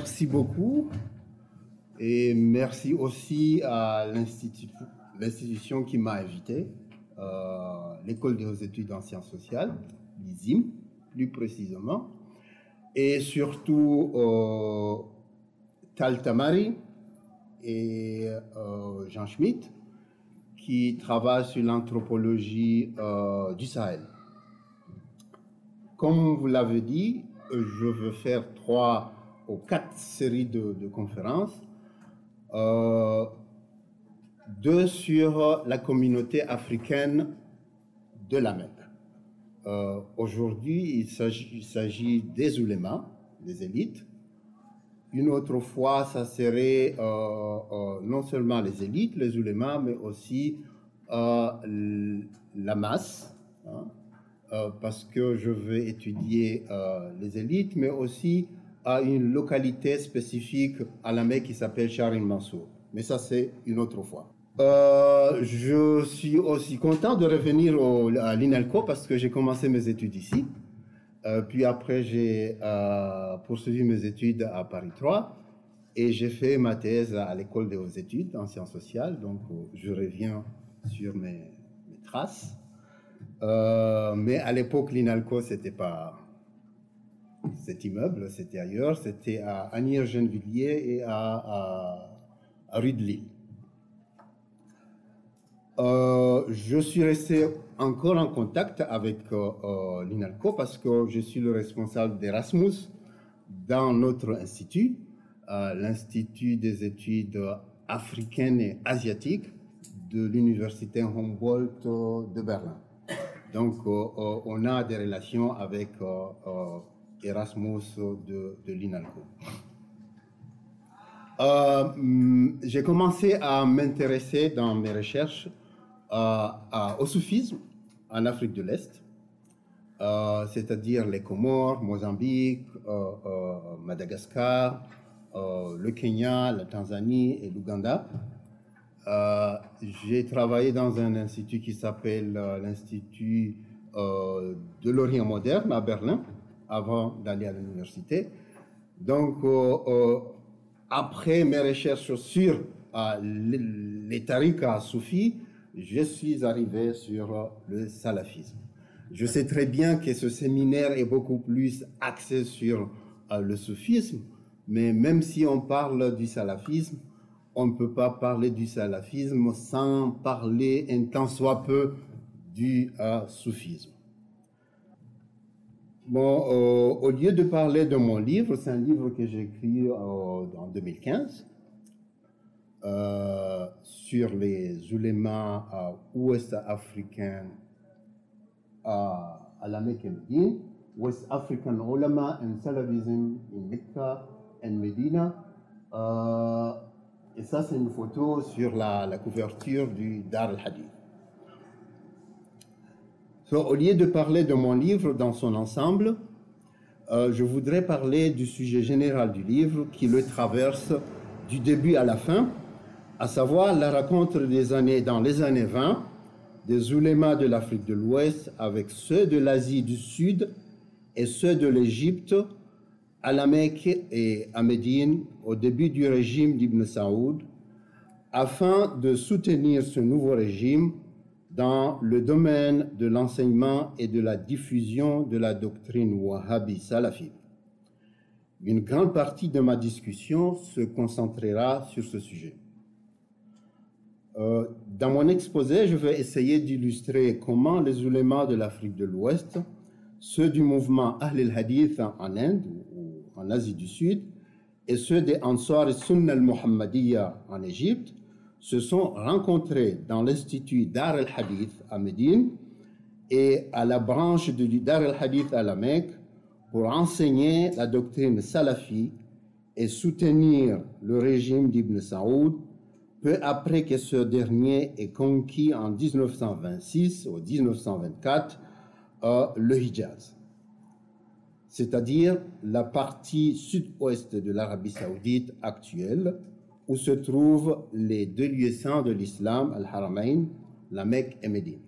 merci beaucoup et merci aussi à l'institution qui m'a invité, euh, l'École des études en sciences sociales, l'ISIM plus précisément, et surtout euh, Tal Tamari et euh, Jean Schmitt qui travaillent sur l'anthropologie euh, du Sahel. Comme vous l'avez dit, je veux faire trois ou quatre séries de, conférences. Euh, deux sur la communauté africaine de la Mecque. Euh, aujourd'hui, il s'agit des oulémas, des élites. Une autre fois, ça serait euh, non seulement les élites, les oulémas, mais aussi la masse. Hein. Parce que je veux étudier les élites, mais aussi à une localité spécifique à la Mecque qui s'appelle Sharin Mansour. Mais ça, c'est une autre fois. Euh, je suis aussi content de revenir à l'INALCO parce que j'ai commencé mes études ici. puis après, j'ai poursuivi mes études à Paris 3 et j'ai fait ma thèse à l'école des hautes études en sciences sociales. Donc, je reviens sur mes traces. Euh, mais à l'époque, l'INALCO, c'était pas cet immeuble, c'était ailleurs, c'était à Agnières-Gennevilliers et à, rue de Lille. Euh, je suis resté encore en contact avec euh, l'INALCO parce que je suis le responsable d'Erasmus dans notre institut, l'Institut des études africaines et asiatiques de l'Université Humboldt de Berlin. Donc, euh, euh, on a des relations avec euh, Erasmus de, de l'INALCO. J'ai commencé à m'intéresser dans mes recherches au soufisme en Afrique de l'Est, c'est-à-dire les Comores, Mozambique, Madagascar, le Kenya, la Tanzanie et l'Ouganda. Euh, j'ai travaillé dans un institut qui s'appelle euh, l'Institut euh, de l'Orient moderne à Berlin, avant d'aller à l'université. Donc, après mes recherches sur les tariqas soufis, je suis arrivé sur le salafisme. Je sais très bien que ce séminaire est beaucoup plus axé sur le soufisme, mais même si on parle du salafisme, on ne peut pas parler du salafisme sans parler un tant soit peu du euh, soufisme. Bon, euh, au lieu de parler de mon livre, c'est un livre que j'ai écrit euh, en 2015 sur les ulémas ouest africains à, la Mecque et West African ulama and Salafism in Mecca and Medina. Et ça, c'est une photo sur la, couverture du Dar al-Hadith. Au lieu de parler de mon livre dans son ensemble, euh, je voudrais parler du sujet général du livre qui le traverse du début à la fin, à savoir la rencontre des années dans les années 20 des oulémas de l'Afrique de l'Ouest avec ceux de l'Asie du Sud et ceux de l'Égypte à la Mecque et à Médine au début du régime d'Ibn Saoud afin de soutenir ce nouveau régime dans le domaine de l'enseignement et de la diffusion de la doctrine wahhabi salafite. Une grande partie de ma discussion se concentrera sur ce sujet. Euh, dans mon exposé, je vais essayer d'illustrer comment les ulémas de l'Afrique de l'Ouest, ceux du mouvement Ahl al-Hadith en Inde, en Asie du Sud, et ceux des Ansar et Sunnah al-Muhammadiyya en Égypte se sont rencontrés dans l'Institut Dar al-Hadith à Médine et à la branche du Dar al-Hadith à la Mecque pour enseigner la doctrine salafi et soutenir le régime d'Ibn Saoud peu après que ce dernier ait conquis en 1926 ou 1924 euh, le Hijaz c'est-à-dire la partie sud-ouest de l'Arabie saoudite actuelle, où se trouvent les deux lieux saints de l'islam, Al-Haramain, la Mecque et Médine.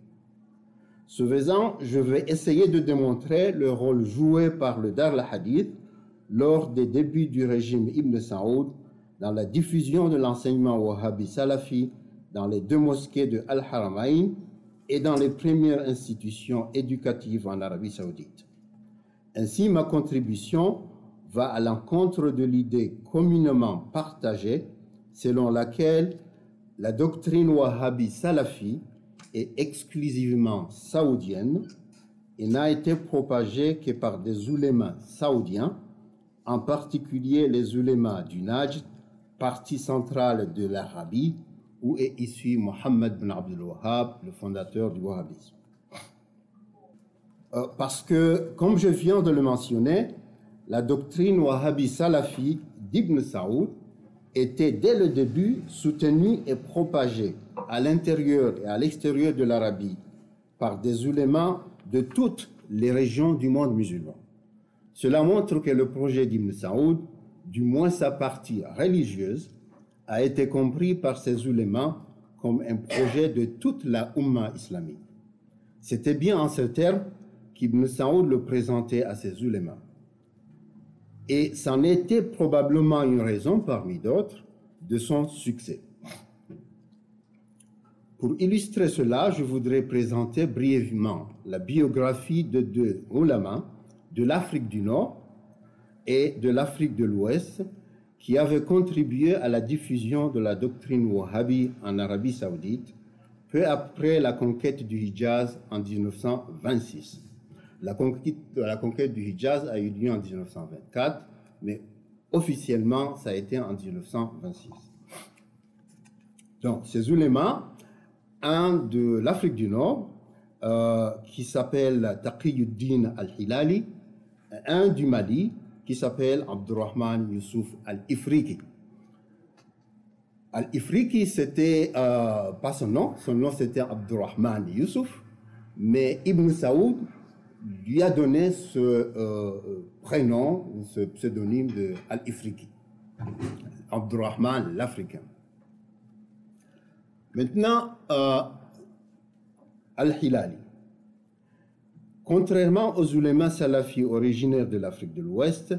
Ce faisant, je vais essayer de démontrer le rôle joué par le Dar al-Hadith lors des débuts du régime Ibn Saoud dans la diffusion de l'enseignement wahhabi salafi dans les deux mosquées de Al-Haramain et dans les premières institutions éducatives en Arabie saoudite. Ainsi, ma contribution va à l'encontre de l'idée communément partagée selon laquelle la doctrine wahhabi salafi est exclusivement saoudienne et n'a été propagée que par des oulémas saoudiens, en particulier les oulémas du Najd, partie centrale de l'Arabie, où est issu Mohammed bin Abdul Wahhab, le fondateur du wahhabisme. Euh, parce que, comme je viens de le mentionner, la doctrine wahhabi salafi d'Ibn Saoud était dès le début soutenue et propagée à l'intérieur et à l'extérieur de l'Arabie par des ulémas de toutes les régions du monde musulman. Cela montre que le projet d'Ibn Saoud, du moins sa partie religieuse, a été compris par ces ulémas comme un projet de toute la Ummah islamique. C'était bien en ce terme qu'Ibn Saoud le présentait à ses ulémas. Et c'en était probablement une raison parmi d'autres de son succès. Pour illustrer cela, je voudrais présenter brièvement la biographie de deux ulama de l'Afrique du Nord et de l'Afrique de l'Ouest qui avaient contribué à la diffusion de la doctrine wahhabi en Arabie saoudite peu après la conquête du Hijaz en 1926. La conquête, la conquête du Hijaz a eu lieu en 1924, mais officiellement, ça a été en 1926. Donc, ces ulémas, un de l'Afrique du Nord, euh, qui s'appelle Taqiyuddin al-Hilali, un du Mali, qui s'appelle Abdurrahman Youssouf al-Ifriqi. Al-Ifriqi, c'était euh, pas son nom, son nom c'était Abdurrahman Youssouf, mais Ibn Saoud lui a donné ce euh, prénom, ce pseudonyme de Al-Ifriqi, Abdurrahman l'Africain. Maintenant, euh, Al-Hilali. Contrairement aux ulémas salafis originaires de l'Afrique de l'Ouest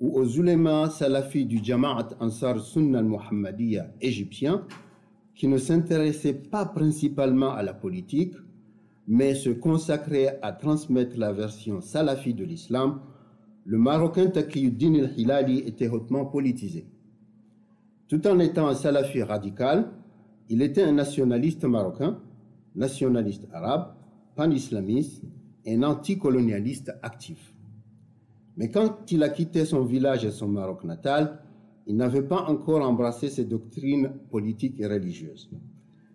ou aux ulémas salafis du Jama'at Ansar Sunnah al-Muhammadiyya égyptien, qui ne s'intéressaient pas principalement à la politique, mais se consacraient à transmettre la version salafi de l'islam, le Marocain Taqiyuddin al-Hilali était hautement politisé. Tout en étant un salafi radical, il était un nationaliste marocain, nationaliste arabe, pan-islamiste et un anticolonialiste actif. Mais quand il a quitté son village et son Maroc natal, il n'avait pas encore embrassé ses doctrines politiques et religieuses.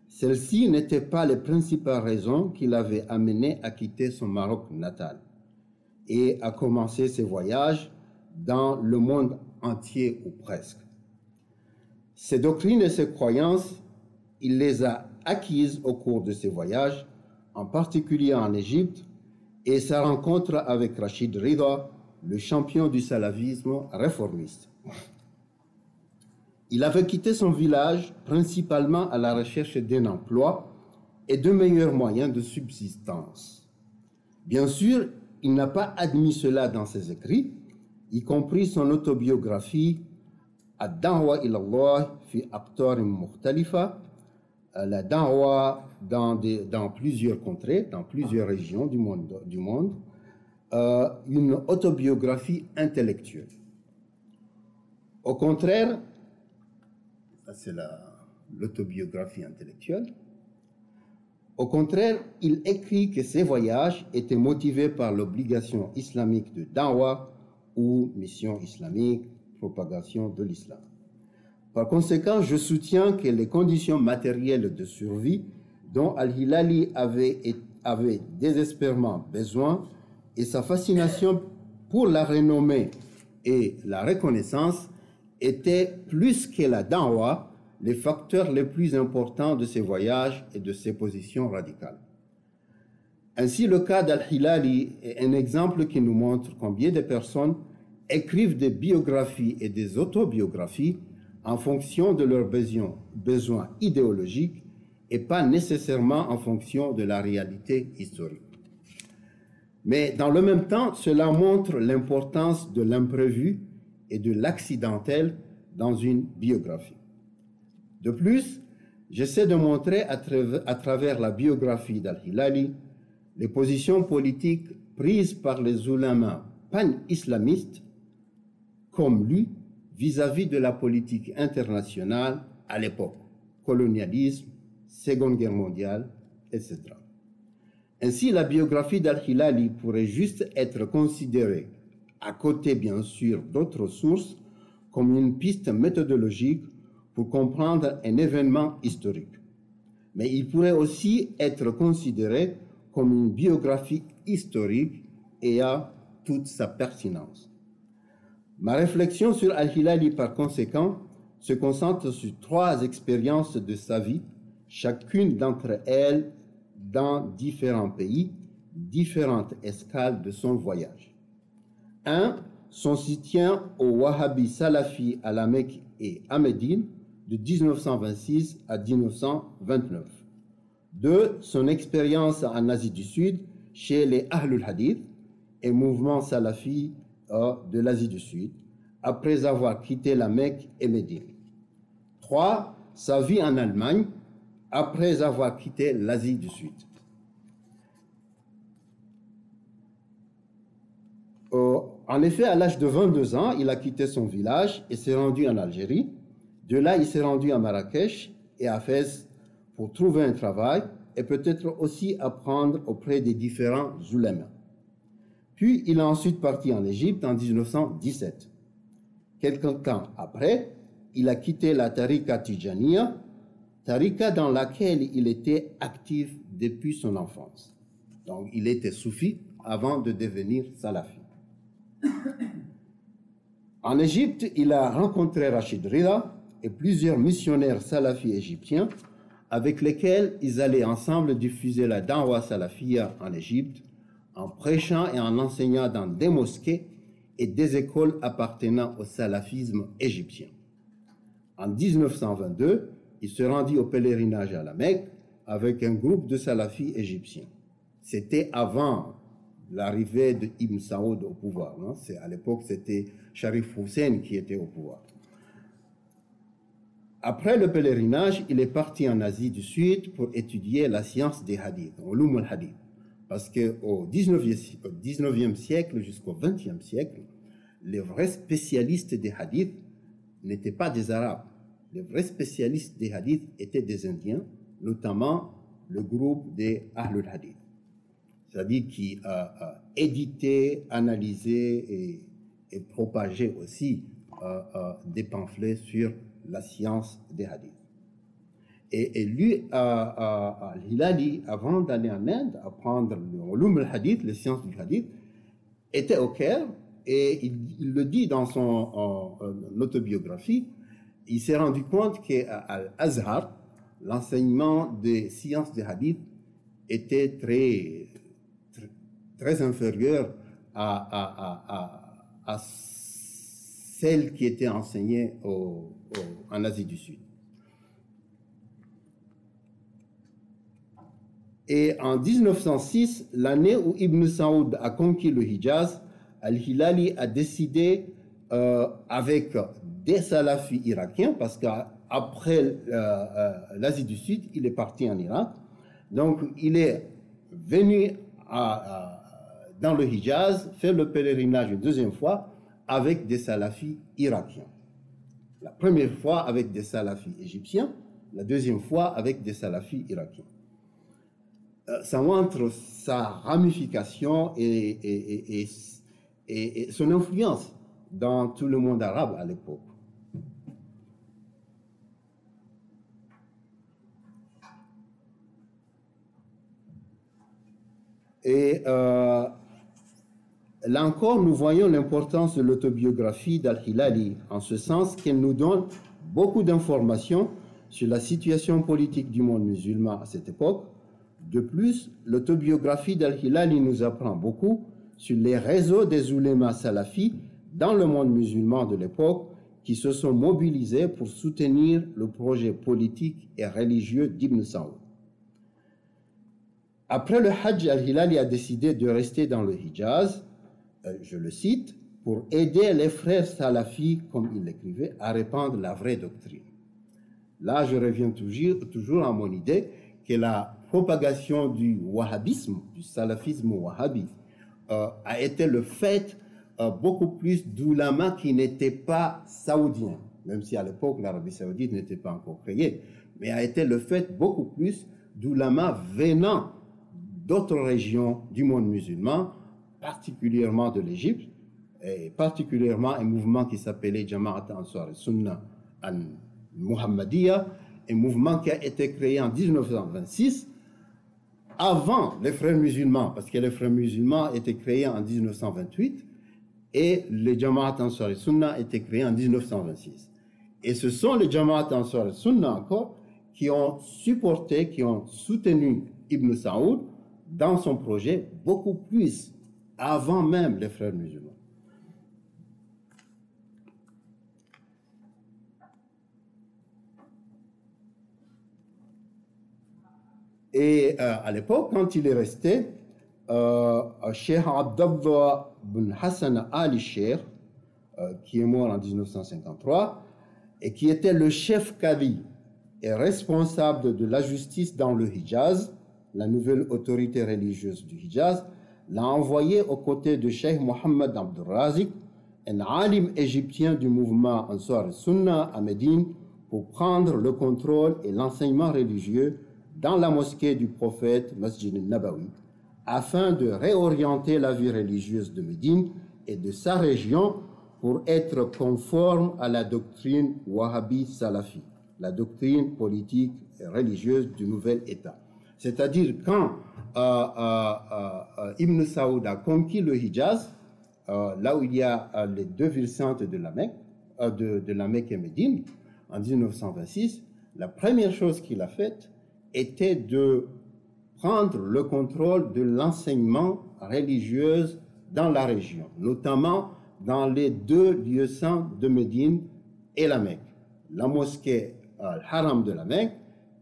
Celles-ci n'étaient pas les principales raisons qui l'avaient amené à quitter son Maroc natal et à commencer ses voyages dans le monde entier ou presque. Ses doctrines et ses croyances, il les a acquises au cours de ses voyages, en particulier en Égypte, et sa rencontre avec Rachid Rida, le champion du salafisme réformiste. Il avait quitté son village principalement à la recherche d'un emploi et de meilleurs moyens de subsistance. Bien sûr, il n'a pas admis cela dans ses écrits, y compris son autobiographie Ad-Da'wa ilallah fi Aqtarim Mukhtalifa, la Da'wa dans, dans, plusieurs contrées, dans plusieurs régions du monde, du monde euh, une autobiographie intellectuelle. Au contraire, c'est l'autobiographie intellectuelle. Au contraire, il écrit que ses voyages étaient motivés par l'obligation islamique de dawa ou mission islamique, propagation de l'islam. Par conséquent, je soutiens que les conditions matérielles de survie dont Al-Hilali avait, avait désespérément besoin et sa fascination pour la renommée et la reconnaissance étaient plus que la dawa les facteurs les plus importants de ses voyages et de ses positions radicales. Ainsi, le cas d'Al-Hilali est un exemple qui nous montre combien de personnes écrivent des biographies et des autobiographies en fonction de leurs besoins, besoins idéologiques et pas nécessairement en fonction de la réalité historique. Mais dans le même temps, cela montre l'importance de l'imprévu et de l'accidentel dans une biographie. De plus, j'essaie de montrer à, travers la biographie d'Al-Hilali les positions politiques prises par les oulémas pan-islamistes comme lui vis-à-vis de la politique internationale à l'époque, colonialisme, Seconde Guerre mondiale, etc. Ainsi, la biographie d'Al-Hilali pourrait juste être considérée, à côté bien sûr d'autres sources, comme une piste méthodologique pour comprendre un événement historique. Mais il pourrait aussi être considéré comme une biographie historique et a toute sa pertinence. Ma réflexion sur Al-Hilali, par conséquent, se concentre sur trois expériences de sa vie, chacune d'entre elles dans différents pays, différentes escales de son voyage. 1. Son soutien au Wahhabi Salafi à la Mecque et à Médine de 1926 à 1929. 2. Son expérience en Asie du Sud chez les Ahlul Hadith et mouvement Salafi euh, de l'Asie du Sud après avoir quitté la Mecque et Médine. 3. Sa vie en Allemagne après avoir quitté l'Asie du Sud. Euh, en effet, à l'âge de 22 ans, il a quitté son village et s'est rendu en Algérie. De là, il s'est rendu à Marrakech et à Fès pour trouver un travail et peut-être aussi apprendre auprès des différents oulémas. Puis, il est ensuite parti en Égypte en 1917. Quelques temps après, il a quitté la Tariqa Tijaniya tarika dans laquelle il était actif depuis son enfance. Donc il était soufi avant de devenir salafi. En Égypte, il a rencontré Rachid Rida et plusieurs missionnaires salafis égyptiens avec lesquels ils allaient ensemble diffuser la dawa salafia en Égypte en prêchant et en enseignant dans des mosquées et des écoles appartenant au salafisme égyptien. En 1922, il se rendit au pèlerinage à la Mecque avec un groupe de salafis égyptiens. C'était avant l'arrivée de Ibn Saoud au pouvoir. C'est, à l'époque, c'était Sharif Hussein qui était au pouvoir. Après le pèlerinage, il est parti en Asie du Sud pour étudier la science des hadiths, l'Um al-Hadith. Parce qu'au 19e, 19e siècle jusqu'au 20e siècle, les vrais spécialistes des hadiths n'étaient pas des Arabes les vrais spécialistes des hadiths étaient des Indiens, notamment le groupe des Ahlul Hadith, c'est-à-dire qui a, édité, analysé et, propagé aussi des pamphlets sur la science des hadiths. Et, lui, à Hilali, avant d'aller en Inde, apprendre le hadith, les sciences du hadith, était au Caire, et il, le dit dans son autobiographie, il s'est rendu compte qu'à Al-Azhar, l'enseignement des sciences des hadiths était très, très, inférieur à, à, celle qui était enseignée en Asie du Sud. Et en 1906, l'année où Ibn Saoud a conquis le Hijaz, Al-Hilali a décidé, euh, avec des salafis irakiens, parce qu'après euh, euh, l'Asie du Sud, il est parti en Irak. Donc, il est venu dans le Hijaz faire le pèlerinage une deuxième fois avec des salafis irakiens. La première fois avec des salafis égyptiens, la deuxième fois avec des salafis irakiens. Euh, ça montre sa ramification et, et son influence dans tout le monde arabe à l'époque. Et euh, là encore, nous voyons l'importance de l'autobiographie d'Al-Hilali, en ce sens qu'elle nous donne beaucoup d'informations sur la situation politique du monde musulman à cette époque. De plus, l'autobiographie d'Al-Hilali nous apprend beaucoup sur les réseaux des oulémas salafis dans le monde musulman de l'époque qui se sont mobilisés pour soutenir le projet politique et religieux d'Ibn Saoud. Après le Hajj, Al-Hilali a décidé de rester dans le Hijaz, je le cite, pour aider les frères salafis, comme il l'écrivait, à répandre la vraie doctrine. Là, je reviens toujours, toujours à mon idée que la propagation du wahhabisme, du salafisme wahhabi, euh, a été le fait euh, beaucoup plus d'oulama qui n'étaient pas saoudiens, même si à l'époque l'Arabie saoudite n'était pas encore créée, mais a été le fait beaucoup plus d'oulama venant d'autres régions du monde musulman, particulièrement de l'Égypte, et particulièrement un mouvement qui s'appelait Jama'at Ansar Sunnah al Muhammadiyya, un mouvement qui a été créé en 1926 avant les frères musulmans, parce que les frères musulmans étaient créés en 1928 et les Jama'at Ansar Sunnah étaient créés en 1926. Et ce sont les Jama'at Ansar Sunnah encore qui ont supporté, qui ont soutenu Ibn Saoud dans son projet beaucoup plus avant même les frères musulmans. Et euh, à l'époque, quand il est resté, euh, Cheikh Abdallah bin Hassan Ali Sheikh, euh, qui est mort en 1953, et qui était le chef Qadi et responsable de la justice dans le Hijaz, la nouvelle autorité religieuse du Hijaz, l'a envoyé aux côtés de Cheikh Mohammed Abdul un alim égyptien du mouvement Ansar Sunnah à Médine, pour prendre le contrôle et l'enseignement religieux dans la mosquée du prophète Masjid al-Nabawi afin de réorienter la vie religieuse de Médine et de sa région pour être conforme à la doctrine wahhabi salafi, la doctrine politique et religieuse du nouvel État. C'est-à-dire quand Ibn Saoud a conquis le Hijaz, là où il y a les deux villes saintes de la Mecque, de, de la Mecque et Médine, en 1926, la première chose qu'il a faite, était de prendre le contrôle de l'enseignement religieux dans la région, notamment dans les deux lieux saints de Médine et la Mecque, la mosquée Al-Haram de la Mecque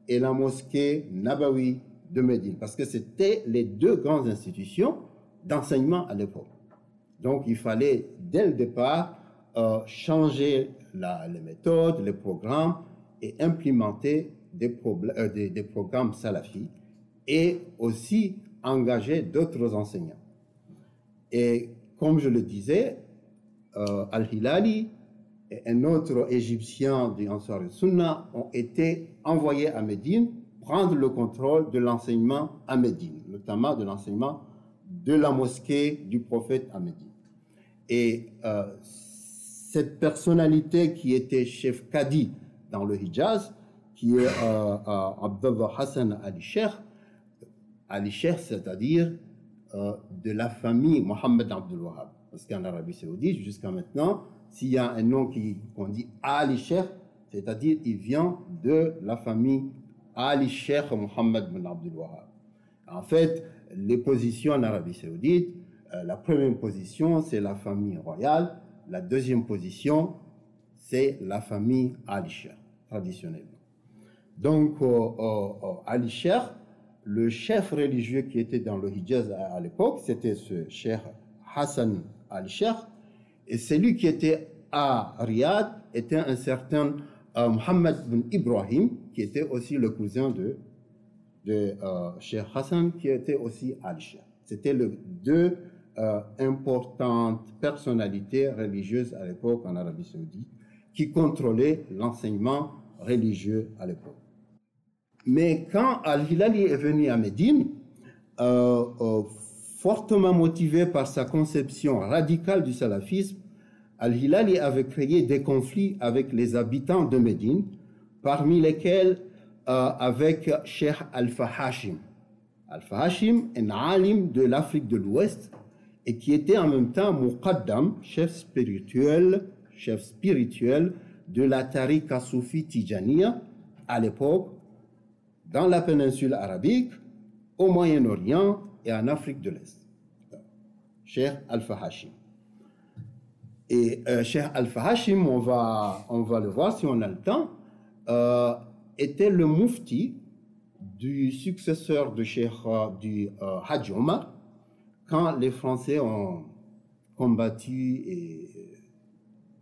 et la mosquée Nabawi de Médine, parce que c'était les deux grandes institutions d'enseignement à l'époque. Donc il fallait dès le départ euh, changer les méthodes, les programmes et implémenter euh, des, programmes salafis et aussi engager d'autres enseignants. Et comme je le disais, euh, Al-Hilali et un autre Égyptien du Ansar Sunnah ont été envoyés à Médine prendre le contrôle de l'enseignement à Médine, notamment de l'enseignement de la mosquée du prophète à Médine. Et euh, cette personnalité qui était chef Kadi dans le Hijaz qui est euh, euh, Hassan Ali Sheikh, Ali Sheikh, c'est-à-dire euh, de la famille Mohammed Abdul Wahab. Parce qu'en Arabie Saoudite, jusqu'à maintenant, s'il y a un nom qu'on dit Ali Sheikh, c'est-à-dire il vient de la famille Ali Sheikh Mohammed bin Abdul Wahab. En fait, les positions en Arabie Saoudite, la première position, c'est la famille royale. La deuxième position, c'est la famille Ali Sheikh, traditionnellement. Donc, Ali Sheikh, le chef religieux qui était dans le Hijaz à, l'époque, c'était ce Cheikh Hassan Ali Sheikh. Et celui qui était à Riyad était un certain euh, Mohammed bin Ibrahim, qui était aussi le cousin de, de euh, Hassan, qui était aussi Ali Sheikh. C'était deux euh, importantes personnalités religieuses à l'époque en Arabie Saoudite qui contrôlaient l'enseignement religieux à l'époque. Mais quand Al-Hilali est venu à Médine, euh, fortement motivé par sa conception radicale du salafisme, Al-Hilali avait créé des conflits avec les habitants de Médine, parmi lesquels euh, avec Cheikh Al-Fahashim. Al-Fahashim, un alim de l'Afrique de l'Ouest, et qui était en même temps Muqaddam, chef spirituel, chef spirituel de la Tariqa Soufi Tijaniya à l'époque, dans la péninsule arabique, au Moyen-Orient et en Afrique de l'Est. Cheikh Al-Fahashim. Et euh, Cheikh Al-Fahashim, on va, on va le voir si on a le temps, euh, était le mufti du successeur de Cheikh du Hajj Omar quand les Français ont combattu et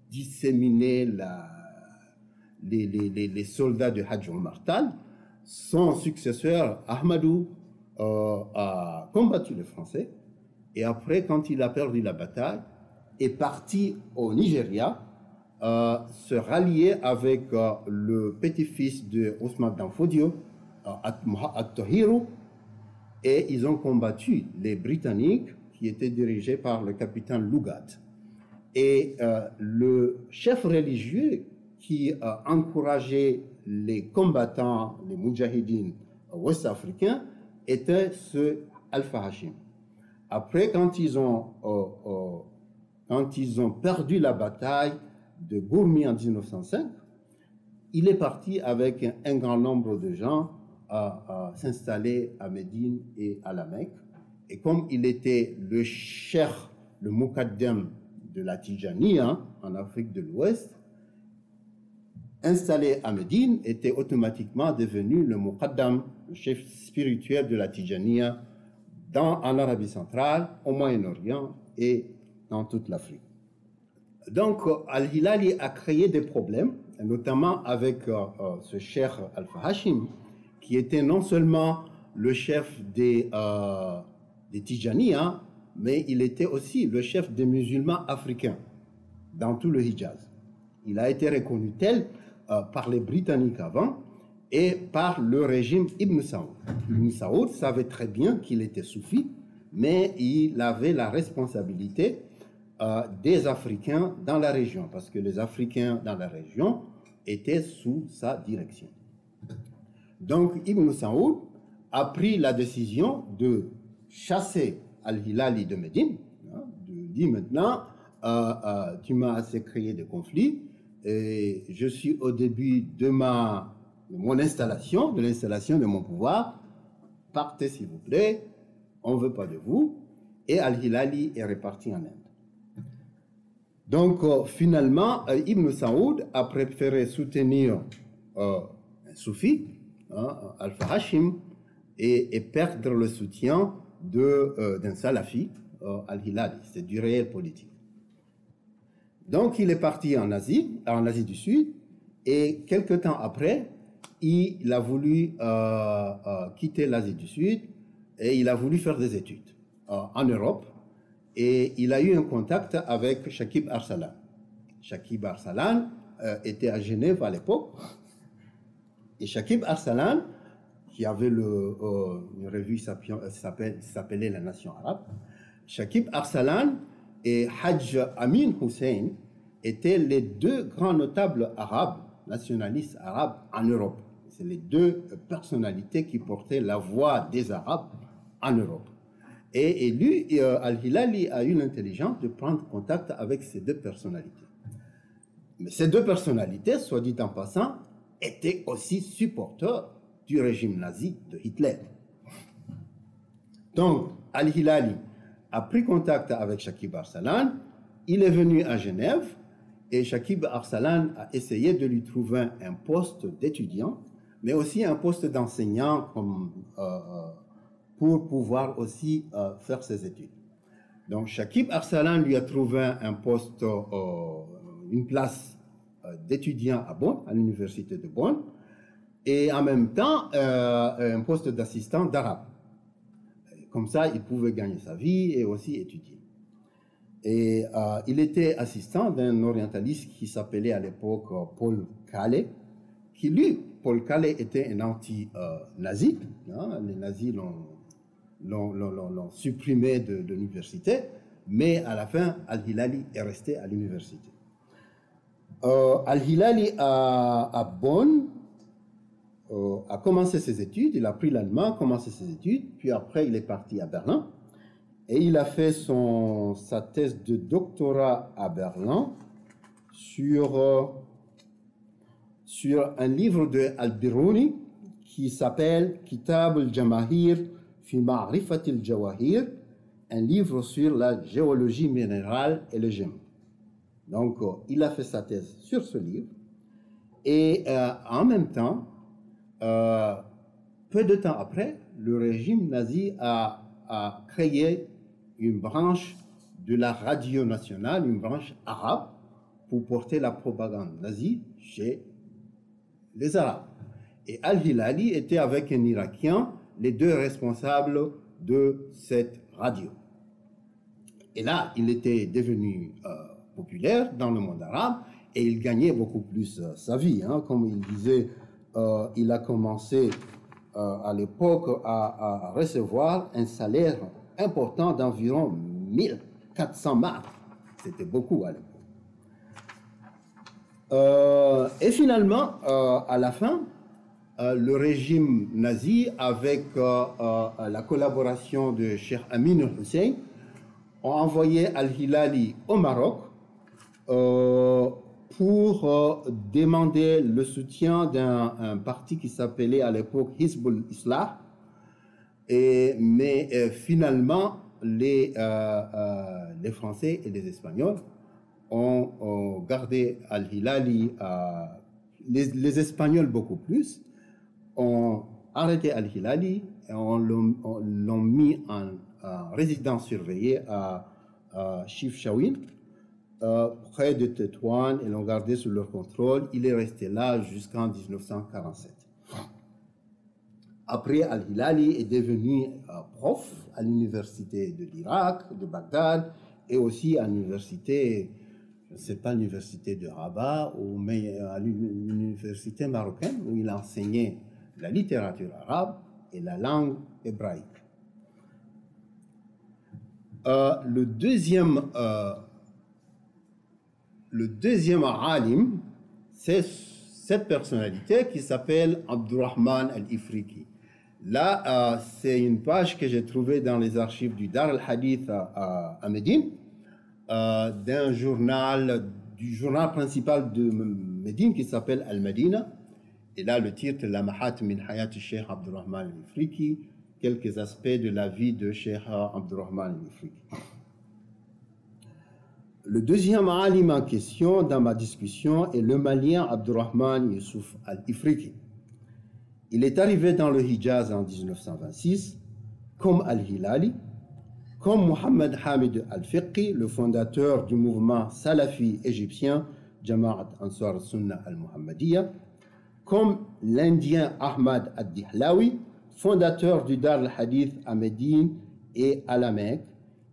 disséminé la, les, les, les, soldats de Hajj Omar son successeur Ahmadou a combattu les Français. Et après, quand il a perdu la bataille, est parti au Nigeria, euh, se rallier avec euh, le petit-fils de Ousmane Danfodio, euh, At-Tahiru, et ils ont combattu les Britanniques qui étaient dirigés par le capitaine Lugat. Et le chef religieux qui a encouragé les combattants, les Mujahideen ouest-africains, était ce Alpha Hashim. Après, quand ils ont, quand ils ont perdu la bataille de Gourmi en 1905, il est parti avec un, grand nombre de gens à, s'installer à Médine et à la Mecque. Et comme il était le cher, le Mukaddem de la Tijaniya en Afrique de l'Ouest, installé à Médine, était automatiquement devenu le Mukaddam, le chef spirituel de la Tijaniya dans, en Arabie centrale, au Moyen-Orient et toute l'Afrique. Donc, Al-Hilali a créé des problèmes, notamment avec euh, euh, ce cher Alpha Hashim, qui était non seulement le chef des, euh, des Tijaniya, mais il était aussi le chef des musulmans africains dans tout le Hijaz. Il a été reconnu tel par les Britanniques avant, et par le régime Ibn Saoud. Ibn Saoud savait très bien qu'il était soufi, mais il avait la responsabilité des Africains dans la région, parce que les Africains dans la région étaient sous sa direction. Donc Ibn Saoud a pris la décision de chasser Al-Hilali de Médine, hein, de dire maintenant, euh, euh, tu m'as assez créé des conflits, et je suis au début de ma de mon installation, de l'installation de mon pouvoir. Partez s'il vous plaît, on ne veut pas de vous. Et Al-Hilali est reparti en Inde. Donc euh, finalement, euh, Ibn Saoud a préféré soutenir euh, un soufi, hein, Al-Fahashim, et, perdre le soutien d'un salafi, Al-Hilali. C'est du réel politique. Donc il est parti en Asie, en Asie du Sud, et quelque temps après, il a voulu quitter l'Asie du Sud et il a voulu faire des études en Europe. Et il a eu un contact avec Shakib Arsalan. Shakib Arsalan était à Genève à l'époque. Et Shakib Arsalan, qui avait le, une revue qui s'appelait La Nation arabe, Shakib Arsalan et Hajj Amin Hussein étaient les deux grands notables arabes, nationalistes arabes en Europe. C'est les deux personnalités qui portaient la voix des Arabes en Europe. Et, lui, euh, Al-Hilali a eu l'intelligence de prendre contact avec ces deux personnalités. Mais ces deux personnalités, soit dit en passant, étaient aussi supporters du régime nazi de Hitler. Donc, Al-Hilali a pris contact avec Shakib Arsalan, il est venu à Genève et Shakib Arsalan a essayé de lui trouver un poste d'étudiant mais aussi un poste d'enseignant comme, euh, pour pouvoir aussi euh, faire ses études. Donc Shakib Arsalan lui a trouvé un poste, une place d'étudiant à Bonn, à l'université de Bonn, et en même temps un poste d'assistant d'arabe. Comme ça, il pouvait gagner sa vie et aussi étudier. Et il était assistant d'un orientaliste qui s'appelait à l'époque Paul Calais, qui lui Paul Calais était un anti-nazi. Hein, les nazis l'ont supprimé de, l'université, mais à la fin, Al-Hilali est resté à l'université. Euh, Al-Hilali à, Bonn euh, a commencé ses études, il a pris l'allemand, commencé ses études, puis après il est parti à Berlin et il a fait son, sa thèse de doctorat à Berlin sur euh, sur un livre de Al-Biruni qui s'appelle Kitab al-Jamahir fi Ma'rifat al-Jawahir, un livre sur la géologie minérale et le gemme. Donc, euh, il a fait sa thèse sur ce livre. Et euh, en même temps, euh, peu de temps après, le régime nazi a, a créé une branche de la radio nationale, une branche arabe, pour porter la propagande nazie chez les Arabes. Et Al-Hilali était avec un Irakien les deux responsables de cette radio. Et là, il était devenu euh, populaire dans le monde arabe et il gagnait beaucoup plus euh, sa vie. Hein. Comme il disait, euh, il a commencé à l'époque à, à, recevoir un salaire important d'environ 1400 marques. C'était beaucoup à l'époque. et finalement, à la fin, le régime nazi, avec euh, euh, la collaboration de Cheikh Amin Hussein, ont envoyé Al-Hilali au Maroc pour demander le soutien d'un parti qui s'appelait à l'époque Hizbul Islah. Mais finalement, les, Français et les Espagnols ont, gardé Al-Hilali, les Espagnols beaucoup plus, ont arrêté Al-Hilali et on l'ont mis en, résidence surveillée à, à Shawin, euh, près de Tétouan, et l'ont gardé sous leur contrôle. Il est resté là jusqu'en 1947. Après, Al-Hilali est devenu euh, prof à l'université de l'Irak, de Bagdad, et aussi à l'université, je ne sais pas, l'université de Rabat, ou, mais à l'université marocaine, où il a enseigné la littérature arabe et la langue hébraïque. Euh, le deuxième, euh, le deuxième alim, c'est cette personnalité qui s'appelle Abdurrahman al-Ifriqi. Là, euh, c'est une page que j'ai trouvée dans les archives du Dar al-Hadith à, à, Médine, d'un journal, du journal principal de Médine qui s'appelle Al-Madina, et là, le titre, La Mahat min Hayat Sheikh Abdurrahman al-Ifriqi, quelques aspects de la vie de Sheikh Abdurrahman al-Ifriqi. Le deuxième alim en question dans ma discussion est le malien Abdurrahman Yusuf al-Ifriqi. Il est arrivé dans le Hijaz en 1926, comme al-Hilali, comme Mohammed Hamid al-Fiqi, le fondateur du mouvement salafi égyptien Jama'at Ansar Sunnah al-Muhammadiyya, comme l'Indien Ahmad ad-Dihlawi, fondateur du Dar al-Hadith à Médine et à la Mecque,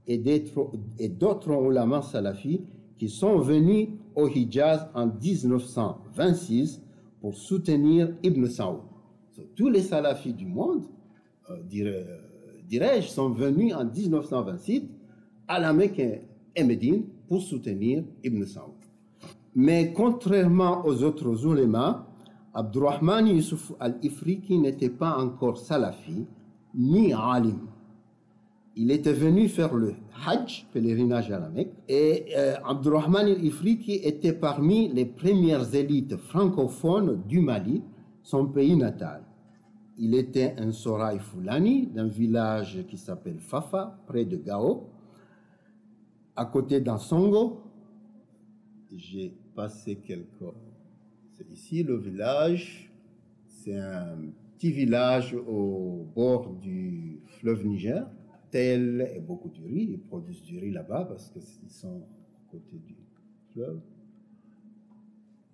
et d'autres ulama salafis qui sont venus au Hijaz en 1926 pour soutenir Ibn Saoud. Tous les salafis du monde, euh, euh, dirais-je, sont venus en 1926 à la Mecque et Médine pour soutenir Ibn Saoud. Mais contrairement aux autres ulémas, Abdurrahman Yusuf al-Ifriqi n'était pas encore salafi ni alim. Il était venu faire le Hajj, pèlerinage à la Mecque, et euh, Abdurrahman al-Ifriqi était parmi les premières élites francophones du Mali, son pays natal. Il était un Soraï Fulani d'un village qui s'appelle Fafa, près de Gao, à côté d'Ansongo. J'ai passé quelques ici le village. C'est un petit village au bord du fleuve Niger. Tel et beaucoup de riz. Ils produisent du riz là-bas parce qu'ils sont à côté du fleuve.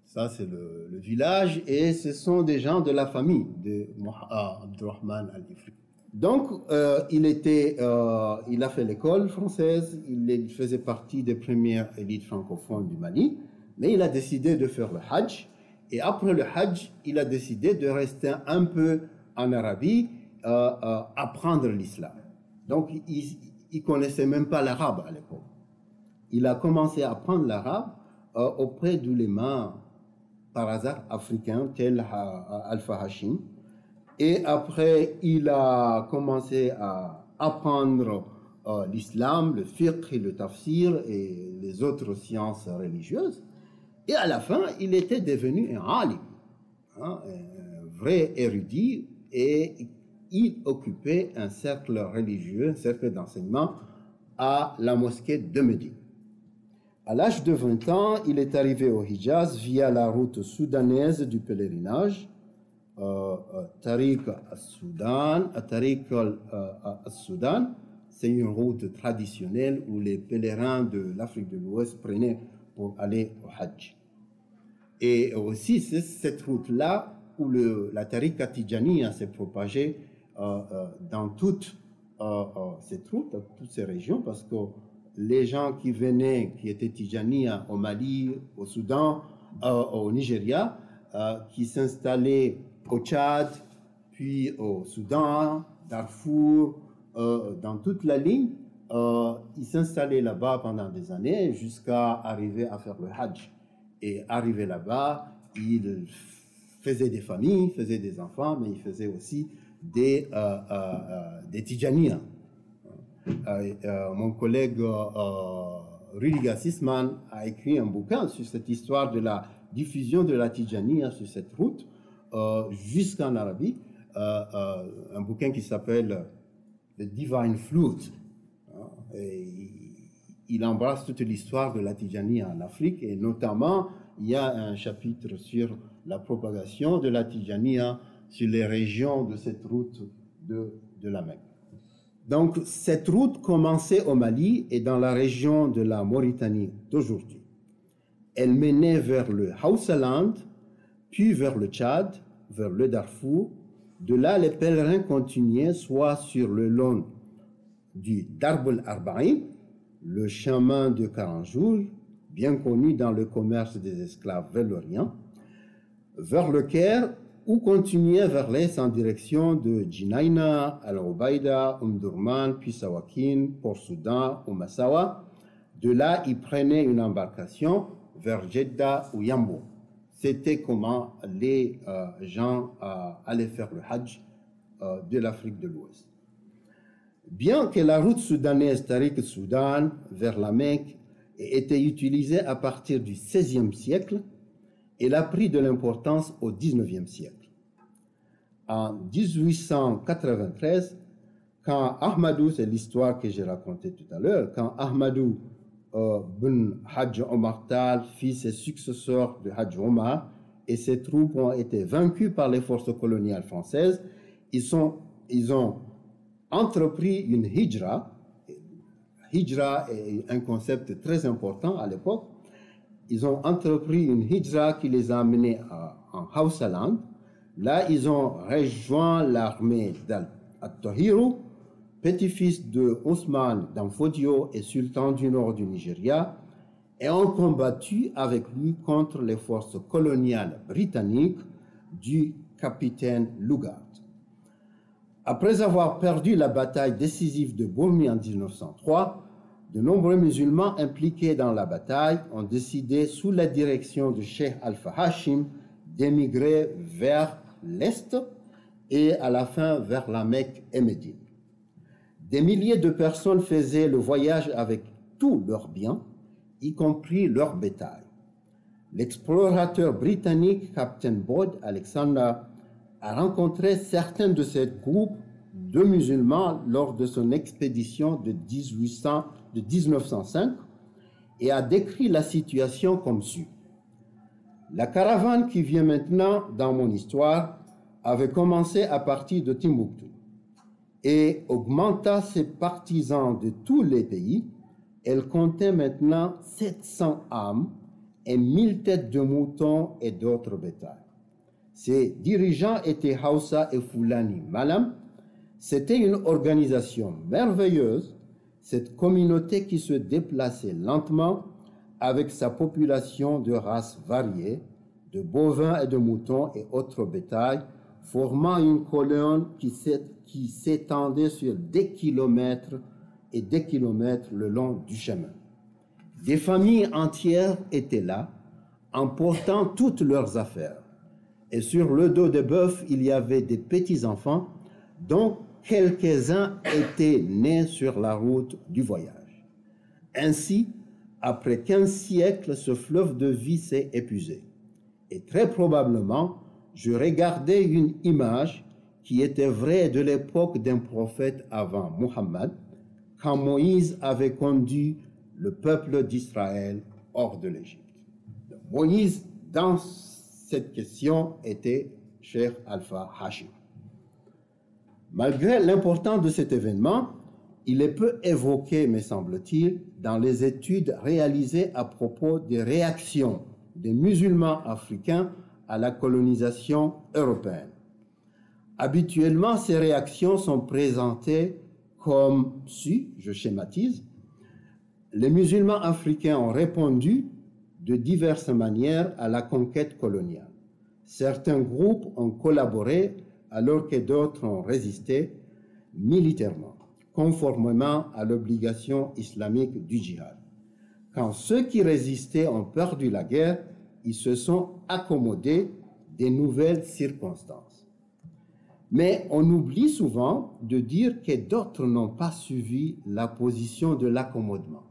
Ça, c'est le, village et ce sont des gens de la famille de ah, Abdurrahman al-Ifri. Donc, euh, il, était, euh, il a fait l'école française, il, faisait partie des premières élites francophones du Mali, mais il a décidé de faire le Hajj et après le Hajj, il a décidé de rester un peu en Arabie, euh, euh, apprendre l'islam. Donc, il ne connaissait même pas l'arabe à l'époque. Il a commencé à apprendre l'arabe euh, auprès d'ulémas, par hasard, africains, tels Alpha Hashim. Et après, il a commencé à apprendre l'islam, le fiqh le tafsir et les autres sciences religieuses. Et à la fin, il était devenu un alim, hein, un vrai érudit, et il occupait un cercle religieux, un cercle d'enseignement à la mosquée de Médine. À l'âge de 20 ans, il est arrivé au Hijaz via la route soudanaise du pèlerinage Tariq al-Soudan, Tariq al-Soudan, c'est une route traditionnelle où les pèlerins de l'Afrique de l'Ouest prenaient pour aller au Hajj. Et aussi, c'est cette route-là où la Tariqa Tijaniya s'est propagée euh, euh, dans toutes euh, cette route, dans toutes ces régions, parce que les gens qui venaient, qui étaient Tijaniya au Mali, au Soudan, au Nigeria, qui s'installaient au Tchad, puis au Soudan, Darfour, dans toute la ligne, ils s'installaient là-bas pendant des années jusqu'à arriver à faire le Hajj. Et arrivé là-bas, ils faisaient des familles, faisaient des enfants, mais ils faisaient aussi des, euh, euh, euh des Tijanias. Euh, mon collègue Rudiger Sisman a écrit un bouquin sur cette histoire de la diffusion de la Tijania sur cette route jusqu'en Arabie, un bouquin qui s'appelle The Divine Flute. Et il embrasse toute l'histoire de la Tijania en Afrique et notamment il y a un chapitre sur la propagation de la Tijania sur les régions de cette route de, de la Mecque. Donc cette route commençait au Mali et dans la région de la Mauritanie d'aujourd'hui. Elle menait vers le Hausaland, puis vers le Tchad, vers le Darfour. De là, les pèlerins continuaient soit sur le long du Darbul Arba'in, le chemin de 40 jours, bien connu dans le commerce des esclaves vers l'Orient, vers le Caire ou continuait vers l'est en direction de Jinaina, Al-Ubaida, Umdurman, puis Sawakin, Port-Soudan ou Massawa. De là, il prenait une embarcation vers Jeddah ou Yambo. C'était comment les euh, gens euh, allaient faire le Hajj euh, de l'Afrique de l'Ouest. Bien que la route soudanaise Tariq-Soudan vers la Mecque ait été utilisée à partir du XVIe siècle, elle a pris de l'importance au XIXe siècle. En 1893, quand Ahmadou, c'est l'histoire que j'ai racontée tout à l'heure, quand Ahmadou euh, bin Hajj Omar Tal, fils et successeur de Hajj Omar, et ses troupes ont été vaincus par les forces coloniales françaises, ils ont entrepris une hijra. Hijra est un concept très important à l'époque. Ils ont entrepris une hijra qui les a amenés en Hausaland. Là, ils ont rejoint l'armée d'Al-Tahiru, petit-fils de Ousmane d'Amfodio et sultan du nord du Nigeria, et ont combattu avec lui contre les forces coloniales britanniques du capitaine Lugard. Après avoir perdu la bataille décisive de Bourmi en 1903, de nombreux musulmans impliqués dans la bataille ont décidé, sous la direction de Sheikh Alpha Hashim, d'émigrer vers l'Est et à la fin vers la Mecque et Médine. Des milliers de personnes faisaient le voyage avec tous leurs biens, y compris leur bétail. L'explorateur britannique Captain Bod Alexander a rencontré certains de ces groupes de musulmans lors de son expédition de, 1800, de 1905 et a décrit la situation comme suit. La caravane qui vient maintenant dans mon histoire avait commencé à partir de Timbuktu et augmenta ses partisans de tous les pays. Elle comptait maintenant 700 âmes et 1000 têtes de moutons et d'autres bétails. Ses dirigeants étaient Hausa et Fulani Malam. C'était une organisation merveilleuse, cette communauté qui se déplaçait lentement avec sa population de races variées, de bovins et de moutons et autres bétails, formant une colonne qui s'étendait sur des kilomètres et des kilomètres le long du chemin. Des familles entières étaient là, emportant toutes leurs affaires et sur le dos des bœufs, il y avait des petits-enfants dont quelques-uns étaient nés sur la route du voyage. Ainsi, après 15 siècles, ce fleuve de vie s'est épuisé. Et très probablement, je regardais une image qui était vraie de l'époque d'un prophète avant Muhammad, quand Moïse avait conduit le peuple d'Israël hors de l'Égypte. Moïse, dans cette question était Cheikh Alpha Hashim. Malgré l'importance de cet événement, il est peu évoqué, me semble-t-il, dans les études réalisées à propos des réactions des musulmans africains à la colonisation européenne. Habituellement, ces réactions sont présentées comme si, je schématise, les musulmans africains ont répondu de diverses manières à la conquête coloniale. Certains groupes ont collaboré alors que d'autres ont résisté militairement, conformément à l'obligation islamique du djihad. Quand ceux qui résistaient ont perdu la guerre, ils se sont accommodés des nouvelles circonstances. Mais on oublie souvent de dire que d'autres n'ont pas suivi la position de l'accommodement,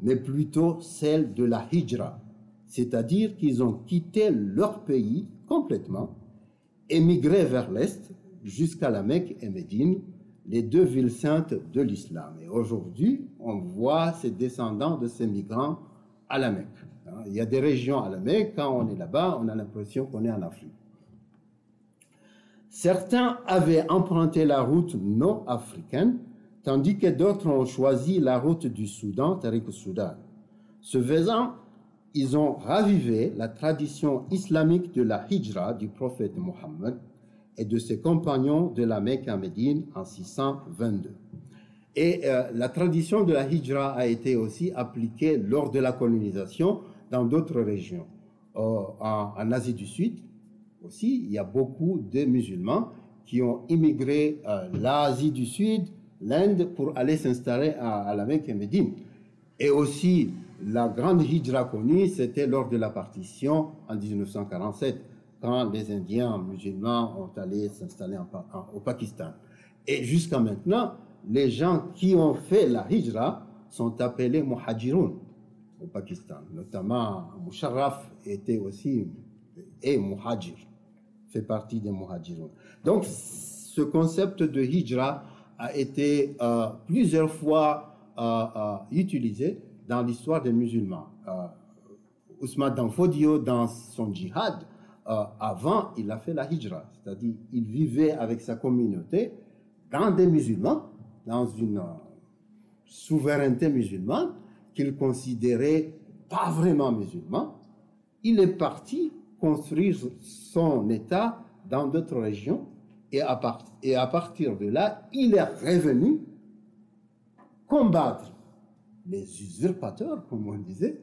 mais plutôt celle de la hijra, c'est-à-dire qu'ils ont quitté leur pays complètement, émigré vers l'Est jusqu'à la Mecque et Médine, les deux villes saintes de l'islam. Et aujourd'hui, on voit ces descendants de ces migrants à la Mecque. Il y a des régions à la Mecque, quand on est là-bas, on a l'impression qu'on est en Afrique. Certains avaient emprunté la route non africaine, tandis que d'autres ont choisi la route du Soudan, Tariq Soudan. Ce faisant, ils ont ravivé la tradition islamique de la hijra du prophète Mohammed et de ses compagnons de la Mecque à Médine en 622. Et euh, la tradition de la hijra a été aussi appliquée lors de la colonisation dans d'autres régions. En, Asie du Sud aussi, il y a beaucoup de musulmans qui ont immigré euh, l'Asie du Sud, l'Inde, pour aller s'installer à, la Mecque et Médine. Et aussi, la grande hijra connue, c'était lors de la partition en 1947, quand les Indiens musulmans ont allé s'installer au Pakistan. Et jusqu'à maintenant, les gens qui ont fait la hijra sont appelés muhajirun au Pakistan. Notamment, Musharraf était aussi, et muhajir, fait partie des muhajirun. Donc, ce concept de hijra a été euh, plusieurs fois euh, euh, utilisé dans l'histoire des musulmans. Ousmane Danfodio, dans son djihad, avant, il a fait la hijra, c'est-à-dire il vivait avec sa communauté dans des musulmans, dans une souveraineté musulmane, qu'il considérait pas vraiment musulman, il est parti construire son État dans d'autres régions et à, et à partir de là, il est revenu combattre les usurpateurs, comme on disait,